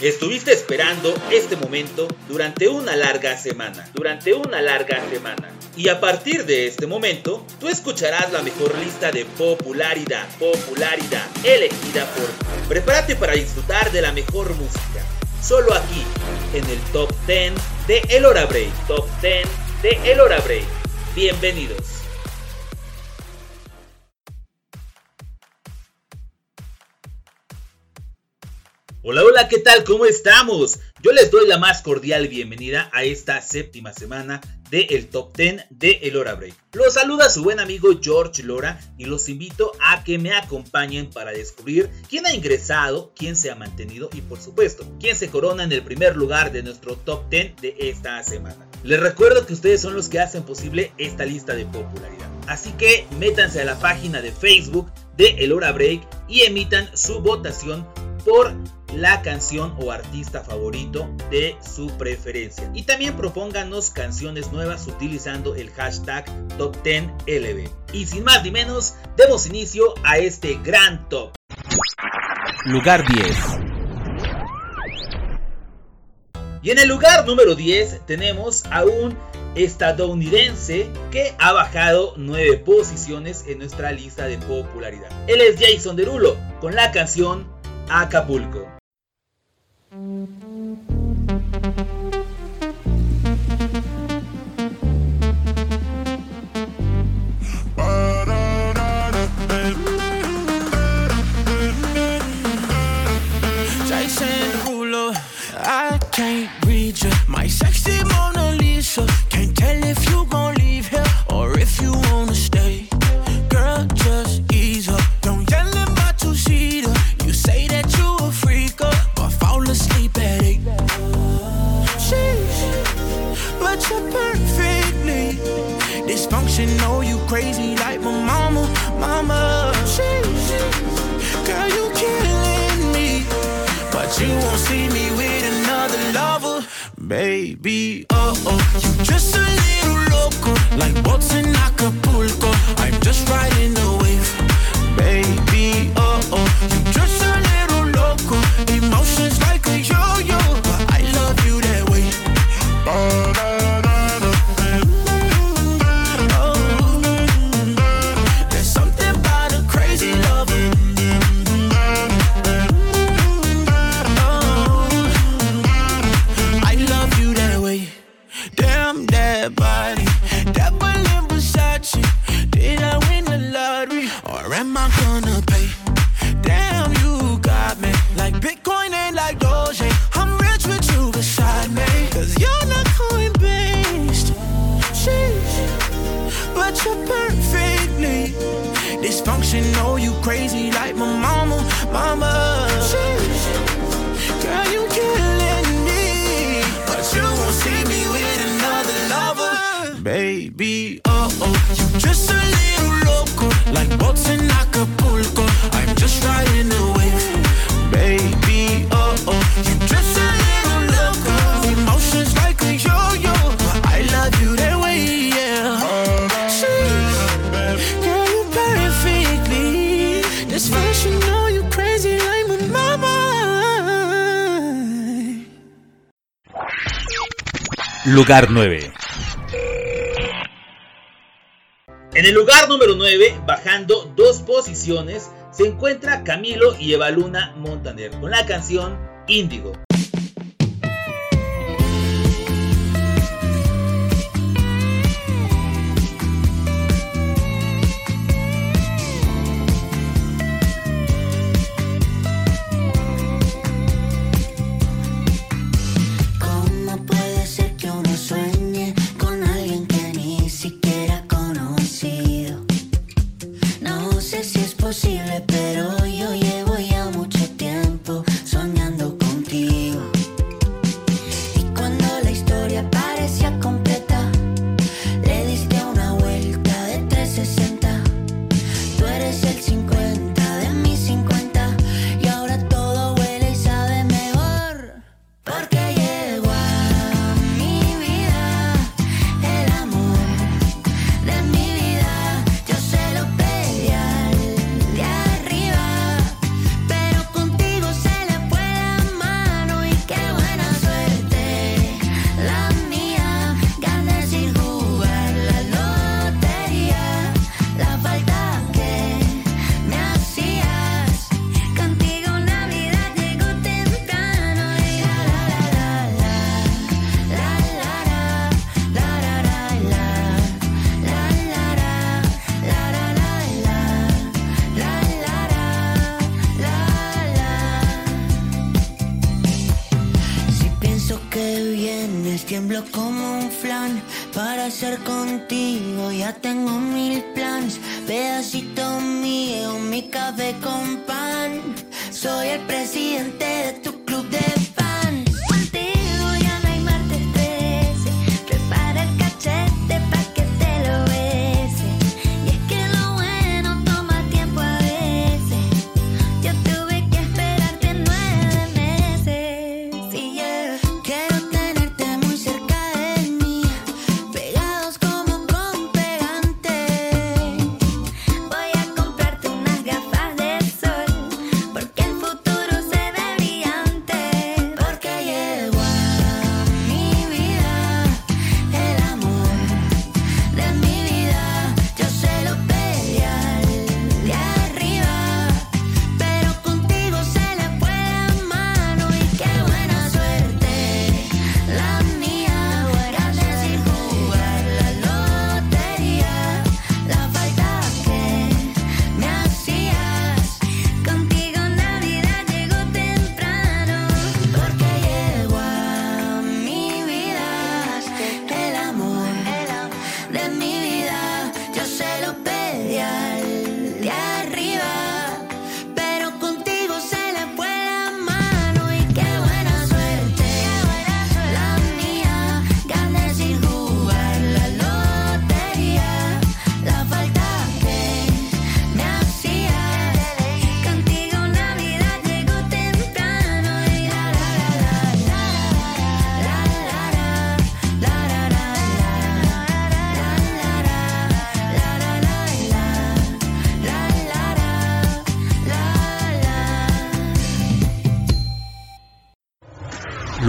Estuviste esperando este momento durante una larga semana, durante una larga semana. Y a partir de este momento, tú escucharás la mejor lista de popularidad, popularidad, elegida por Prepárate para disfrutar de la mejor música. Solo aquí, en el Top 10 de El Hora Break. Top 10 de El Hora Break. Bienvenidos. Hola, hola, ¿qué tal? ¿Cómo estamos? Yo les doy la más cordial bienvenida a esta séptima semana de el Top 10 de El Hora Break. Los saluda su buen amigo George Lora y los invito a que me acompañen para descubrir quién ha ingresado, quién se ha mantenido y por supuesto, quién se corona en el primer lugar de nuestro Top 10 de esta semana. Les recuerdo que ustedes son los que hacen posible esta lista de popularidad. Así que métanse a la página de Facebook de El Hora Break y emitan su votación por la canción o artista favorito de su preferencia. Y también propónganos canciones nuevas utilizando el hashtag Top10LB. Y sin más ni menos, demos inicio a este gran top. Lugar 10. Y en el lugar número 10 tenemos a un estadounidense que ha bajado 9 posiciones en nuestra lista de popularidad. Él es Jason Derulo con la canción Acapulco. I Lugar 9. En el lugar número 9, bajando dos posiciones, se encuentra Camilo y Evaluna Montaner con la canción Índigo. hacer contigo, ya tengo mil plans. Pedacito mío, mi café con pan. Soy el presidente de tu club de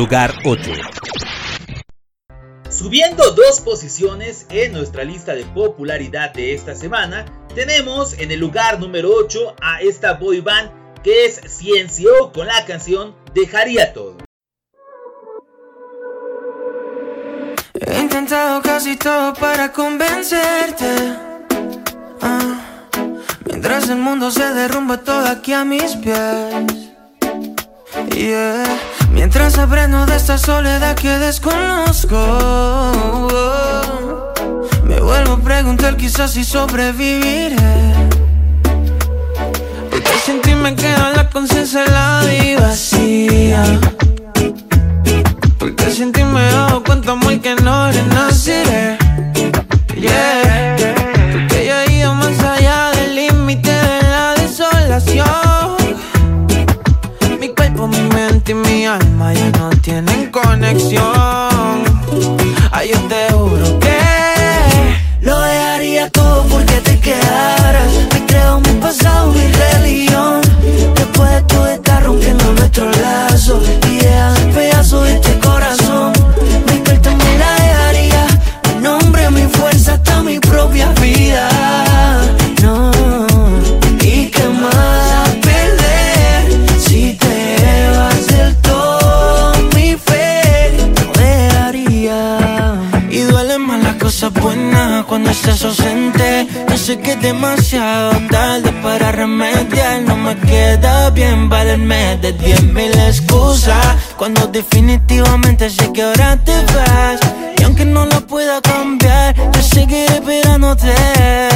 lugar 8. Subiendo dos posiciones en nuestra lista de popularidad de esta semana, tenemos en el lugar número 8 a esta boy band que es Ciencio con la canción Dejaría todo. He intentado casi todo para convencerte. Ah, mientras el mundo se derrumba todo aquí a mis pies. Yeah. Mientras aprendo de esta soledad que desconozco, me vuelvo a preguntar quizás si sobreviviré. Porque sin ti me queda la conciencia helada y vacía. Porque sin ti me cuenta muy que no renaciré. Yeah. alma ya no tienen conexión. Ay, yo te juro que lo dejaría todo porque te quedaras. Me creo mi pasado, mi religión. estás ausente. Ya sé que es demasiado tarde para remediar. No me queda bien valerme de diez mil excusas. Cuando definitivamente sé que ahora te vas. Y aunque no lo pueda cambiar, yo seguiré esperándote.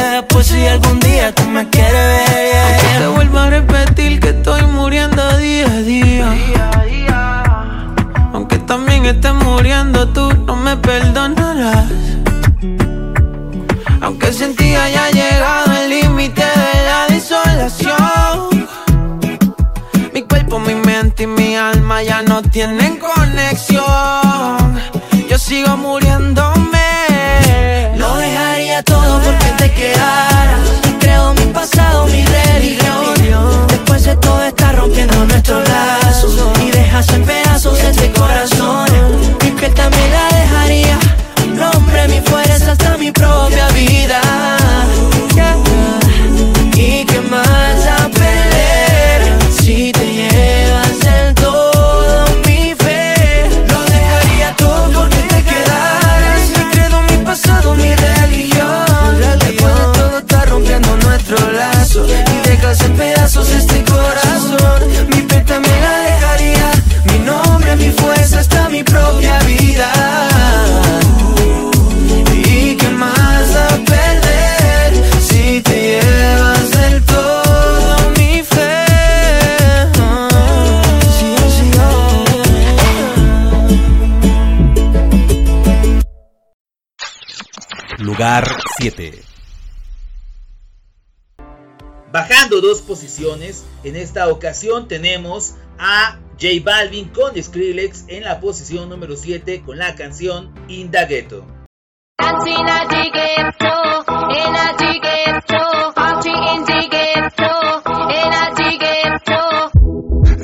Lugar 7. Bajando dos posiciones, en esta ocasión tenemos a J Balvin con Skrillex en la posición número 7 con la canción Indagueto.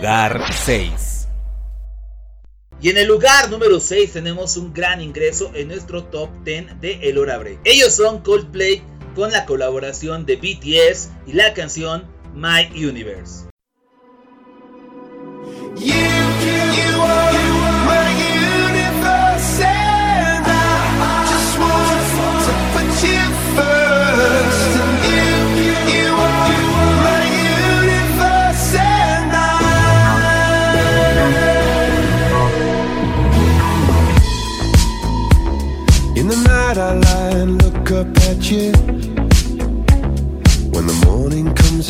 Lugar 6. Y en el lugar número 6 tenemos un gran ingreso en nuestro top 10 de El Hora Ellos son Coldplay con la colaboración de BTS y la canción My Universe. morning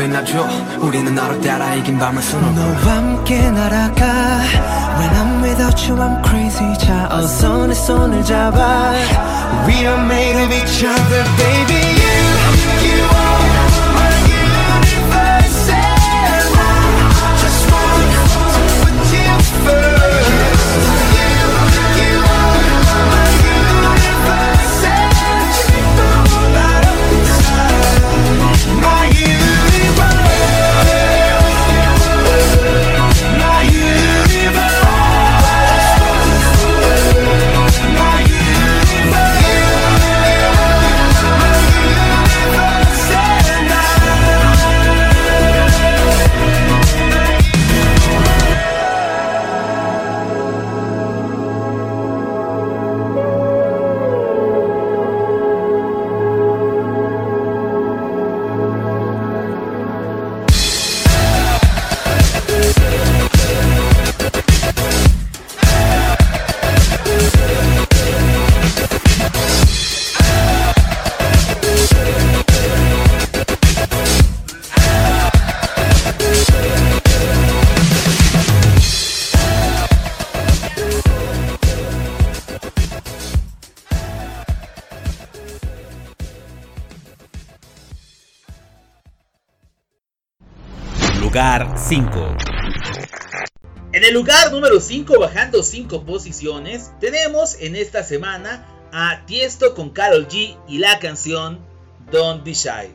왜 나죠 우리는 나로 따라 이긴 밤을 수놓고. 5. En el lugar número 5, bajando 5 posiciones, tenemos en esta semana a Tiesto con Carol G y la canción Don't Be Shy.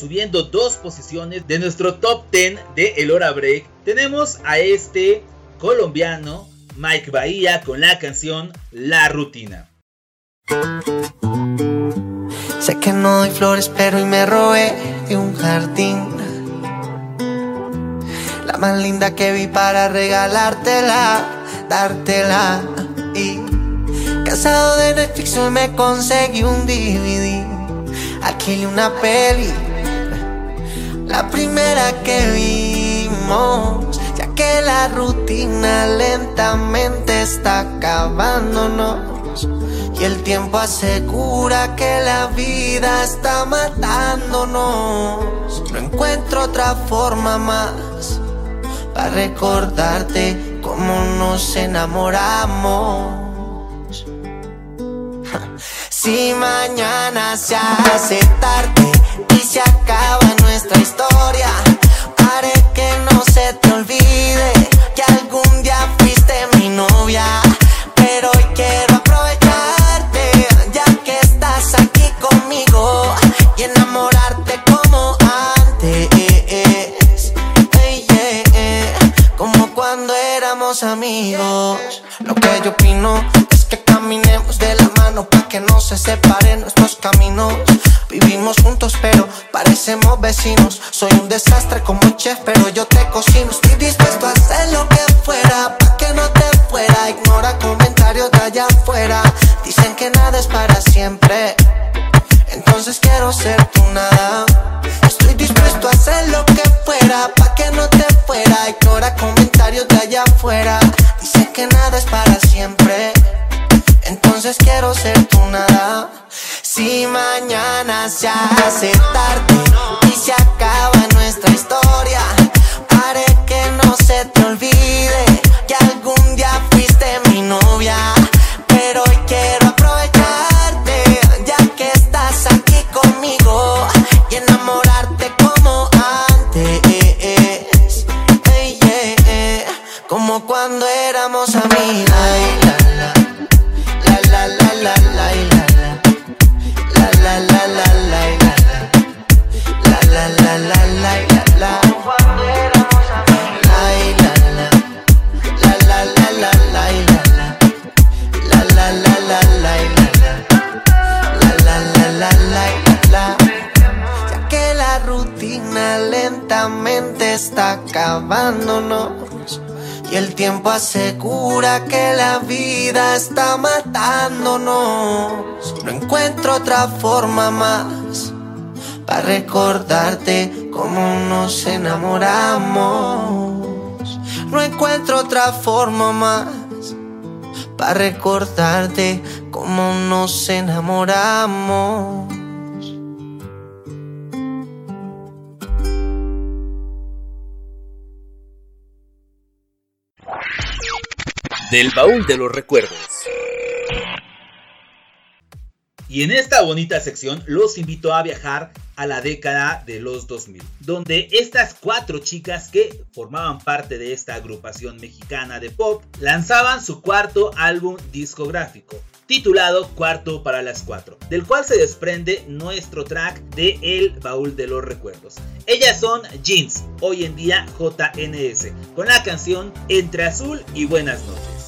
Subiendo dos posiciones de nuestro top 10 de El Hora Break, tenemos a este colombiano, Mike Bahía, con la canción La Rutina. Sé que no doy flores, pero me robé de un jardín. La más linda que vi para regalártela, dártela. Y cansado de Netflix, hoy me conseguí un DVD. Alquilé una peli, la primera que vimos. Ya que la rutina lentamente está acabándonos. Y el tiempo asegura que la vida está matándonos. No encuentro otra forma más para recordarte cómo nos enamoramos. Si mañana se hace tarde y se acaba nuestra historia, haré que no se te olvide que algún día fuiste mi novia. Pero hoy quiero aprovecharte, ya que estás aquí conmigo, y enamorarte como antes. Como cuando éramos amigos. Lo que yo opino que caminemos de la mano para que no se separen nuestros caminos. Vivimos juntos, pero parecemos vecinos. Soy un desastre como chef, pero yo te cocino. Estoy dispuesto a hacer lo que fuera para que no te fuera. Ignora comentarios de allá afuera. Dicen que nada es para siempre. Entonces quiero ser tu nada. Estoy dispuesto a hacer lo que fuera para que no te fuera. Ignora comentarios de allá afuera. Dicen que nada es para siempre. Entonces quiero ser tu nada. Si mañana se hace tarde y se acaba nuestra historia, haré que no se te olvide que algún día fuiste mi novia. Pero hoy quiero aprovecharte, ya que estás aquí conmigo y enamorarte como antes. Ey, yeah, yeah. Como cuando éramos amigos. Lentamente está acabándonos y el tiempo asegura que la vida está matándonos. No encuentro otra forma más para recordarte cómo nos enamoramos. No encuentro otra forma más para recordarte cómo nos enamoramos. Del baúl de los recuerdos. Y en esta bonita sección los invito a viajar a la década de los 2000, donde estas cuatro chicas que formaban parte de esta agrupación mexicana de pop lanzaban su cuarto álbum discográfico, titulado Cuarto para las Cuatro, del cual se desprende nuestro track de El Baúl de los Recuerdos. Ellas son Jeans, hoy en día JNS, con la canción Entre Azul y Buenas noches.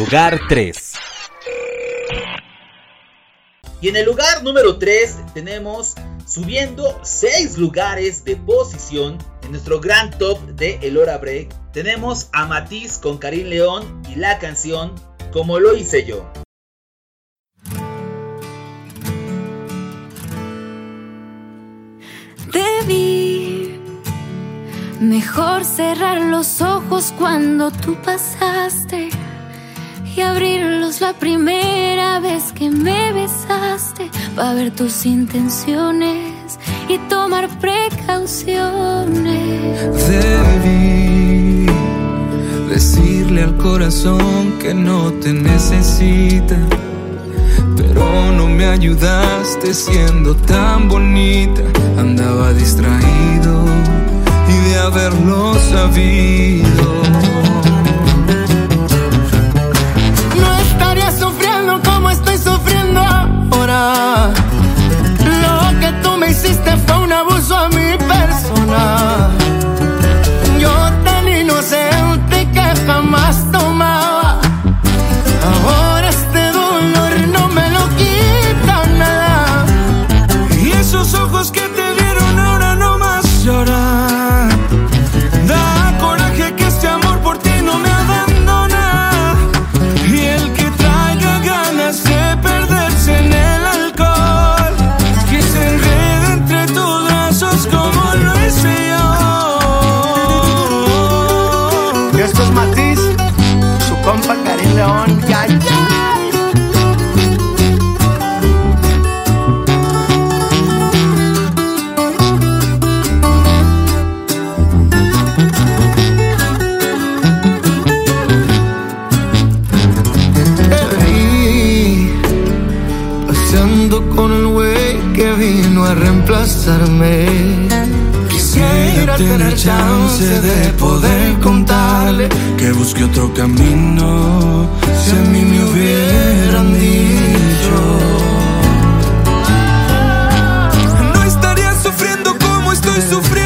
Lugar 3. Y en el lugar número 3 tenemos subiendo 6 lugares de posición en nuestro gran top de El Hora Break. Tenemos a Matiz con Karim León y la canción Como lo hice yo. Debí mejor cerrar los ojos cuando tú pasaste y abrirlos la primera vez que me besaste para ver tus intenciones y tomar precauciones. Debí decirle al corazón que no te necesita, pero no me ayudaste siendo tan bonita. Andaba distraído y de haberlo sabido. Ahora. Quisiera tener chance de poder contarle que busque otro camino. Si a mí me hubieran dicho. No estaría sufriendo como estoy sufriendo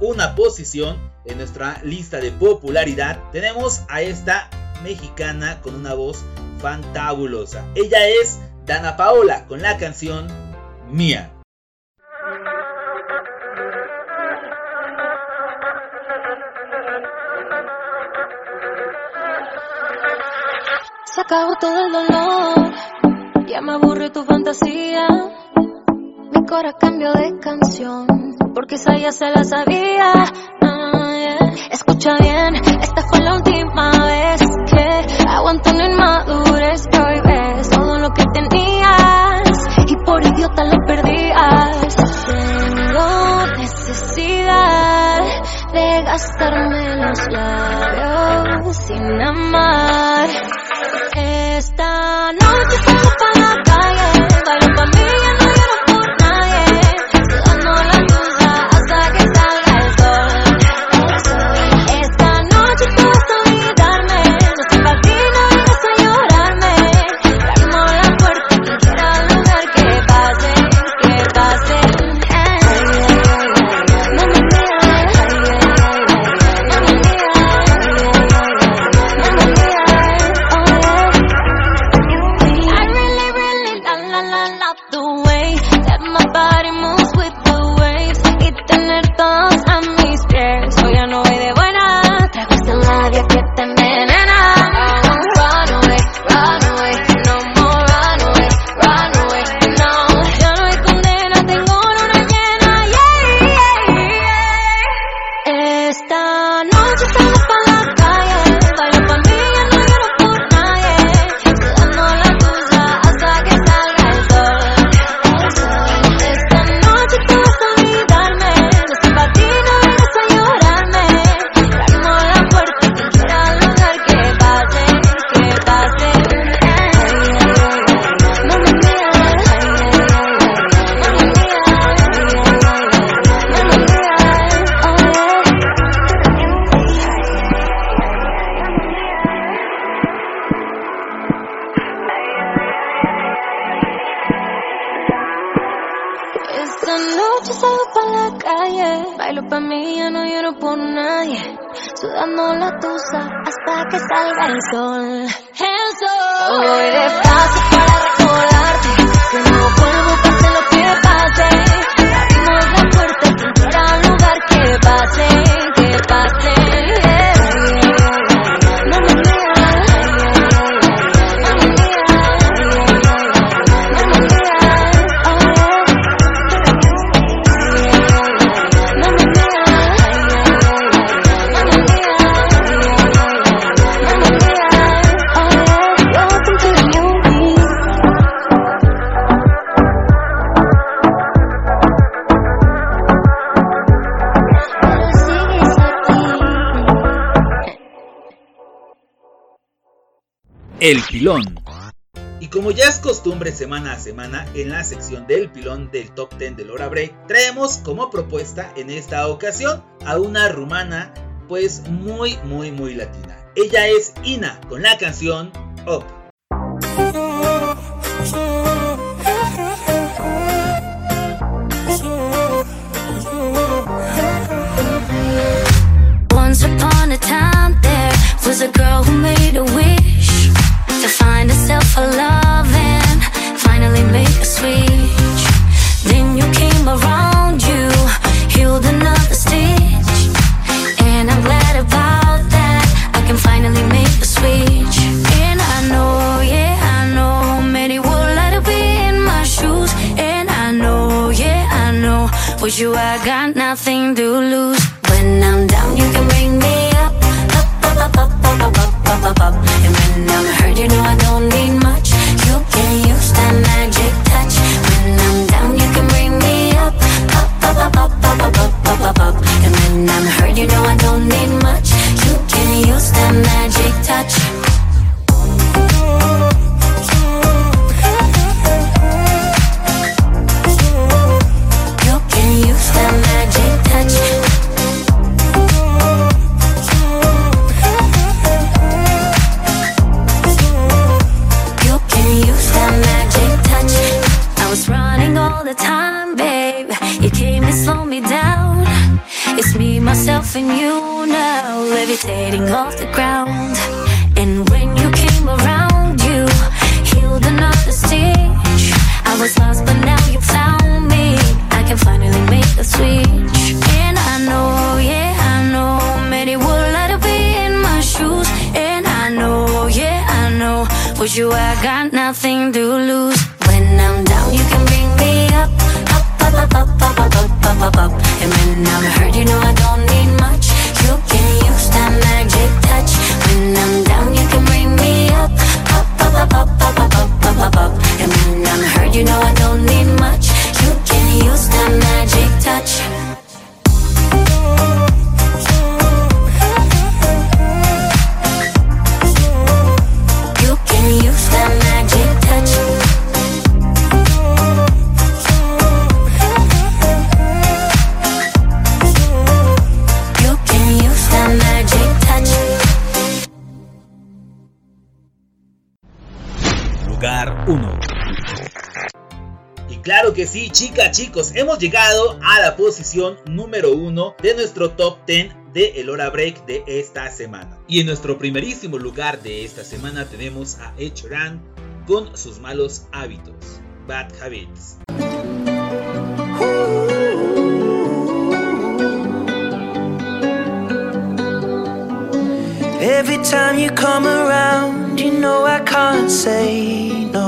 una posición en nuestra lista de popularidad, tenemos a esta mexicana con una voz fantabulosa. Ella es Dana Paola con la canción Mía. Se acabó todo el dolor, ya me aburre tu fantasía. Mi cora cambió de canción, porque esa ya se la sabía. Ah. Escucha bien, esta fue la última vez que aguanto una inmadurez hoy ves todo lo que tenías y por idiota lo perdías. Tengo necesidad de gastarme los labios sin amar. Esta noche salgo pa' El Pilón. Y como ya es costumbre semana a semana, en la sección del pilón del top 10 del Hora Break, traemos como propuesta en esta ocasión a una rumana, pues muy, muy, muy latina. Ella es Ina con la canción Up. Once upon a time there was a girl who And I'm hurt, you know I don't need much. You can use that magic touch. you now, levitating off the ground. que sí, chicas, chicos, hemos llegado a la posición número uno de nuestro top 10 de El Hora Break de esta semana. Y en nuestro primerísimo lugar de esta semana tenemos a Echoran con sus malos hábitos, Bad Habits. Every time you come around, you know I can't say no.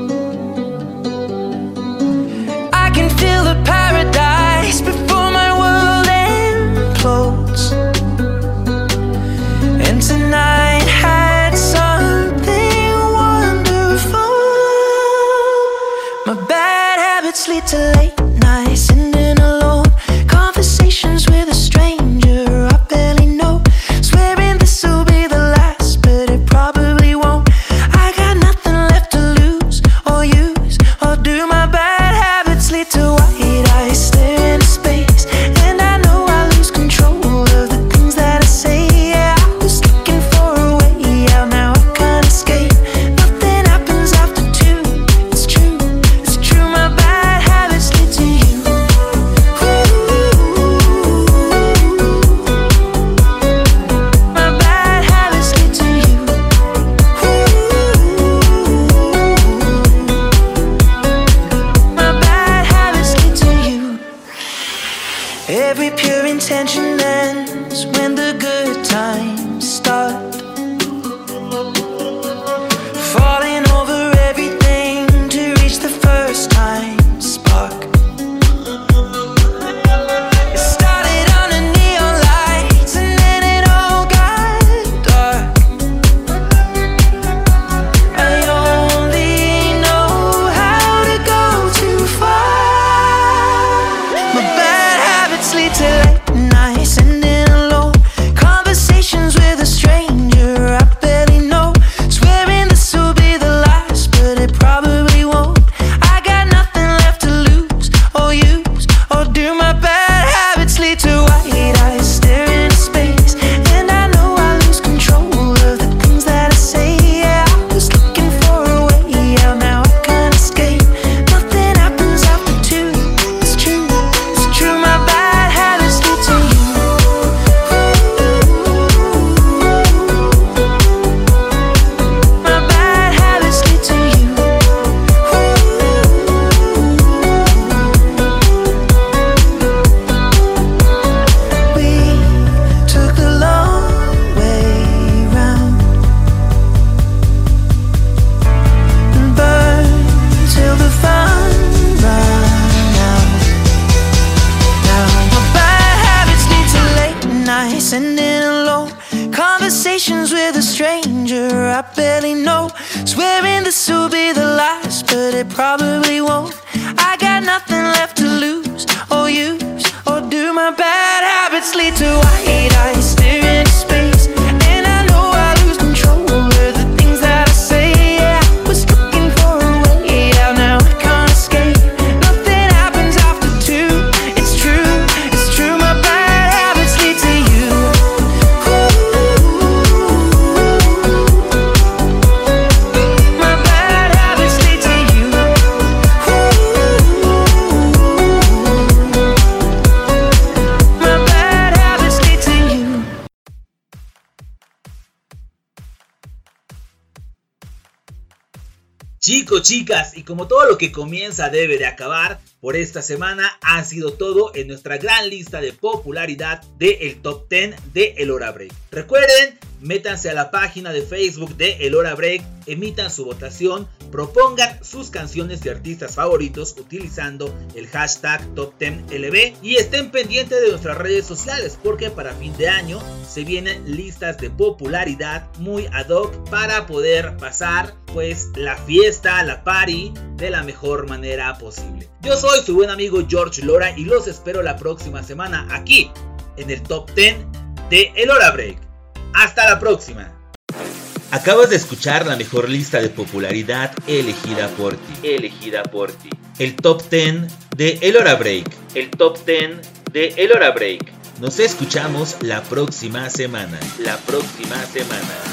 Chicas, y como todo lo que comienza debe de acabar, por esta semana ha sido todo en nuestra gran lista de popularidad del el top 10 de El Hora Break. Recuerden, métanse a la página de Facebook de El Hora Break, emitan su votación, propongan sus canciones y artistas favoritos utilizando el hashtag Top 10 LB y estén pendientes de nuestras redes sociales porque para fin de año se vienen listas de popularidad muy ad hoc para poder pasar pues la fiesta, la party de la mejor manera posible. Yo soy su buen amigo George Lora y los espero la próxima semana aquí en el Top 10 de El Hora Break. Hasta la próxima. Acabas de escuchar la mejor lista de popularidad elegida por ti. Elegida por ti. El top 10 de El Hora Break. El top 10 de El Hora Break. Nos escuchamos la próxima semana. La próxima semana.